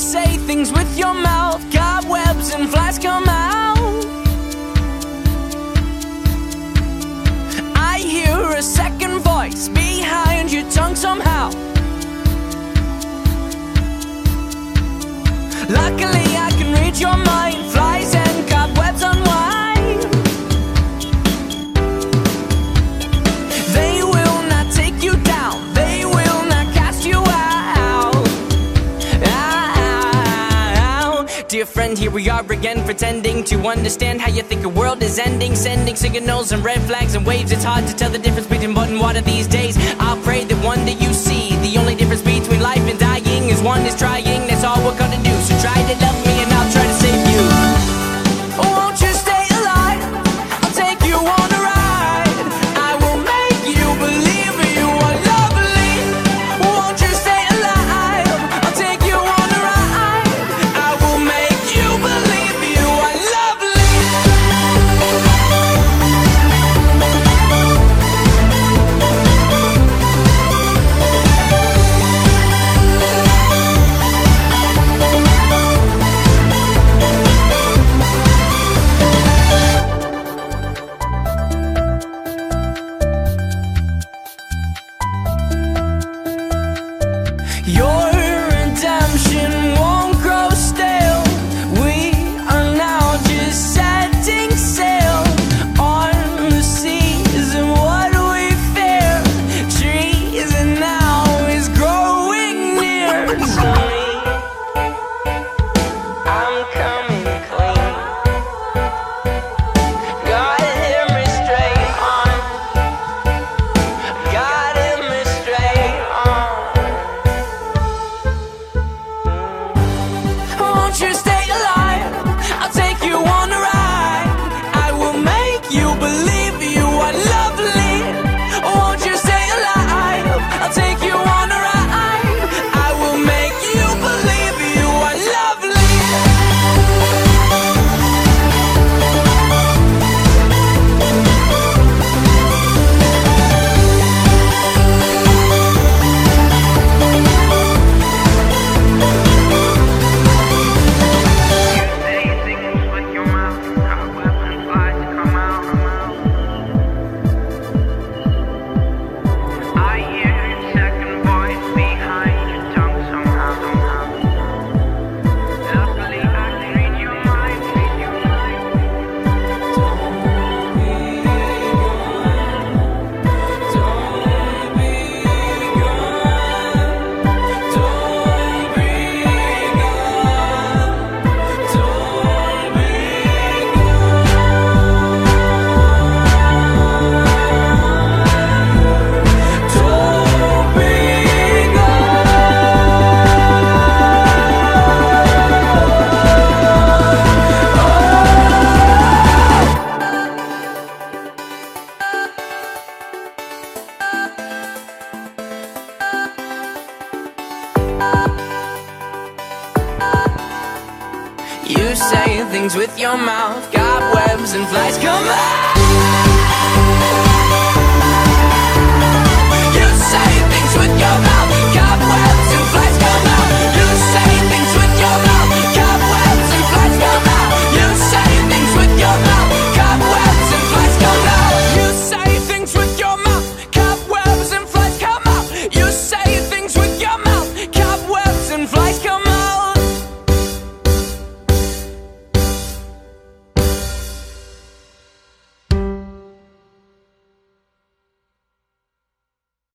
say things with your mouth. Cobwebs and flies come out. I hear a second voice behind your tongue somehow. Luckily, I can read your mind. Fly friend, here we are again pretending to understand how you think your world is ending. Sending signals and red flags and waves, it's hard to tell the difference between mud and water these days. you saying things with your mouth. Cobwebs and flies come out.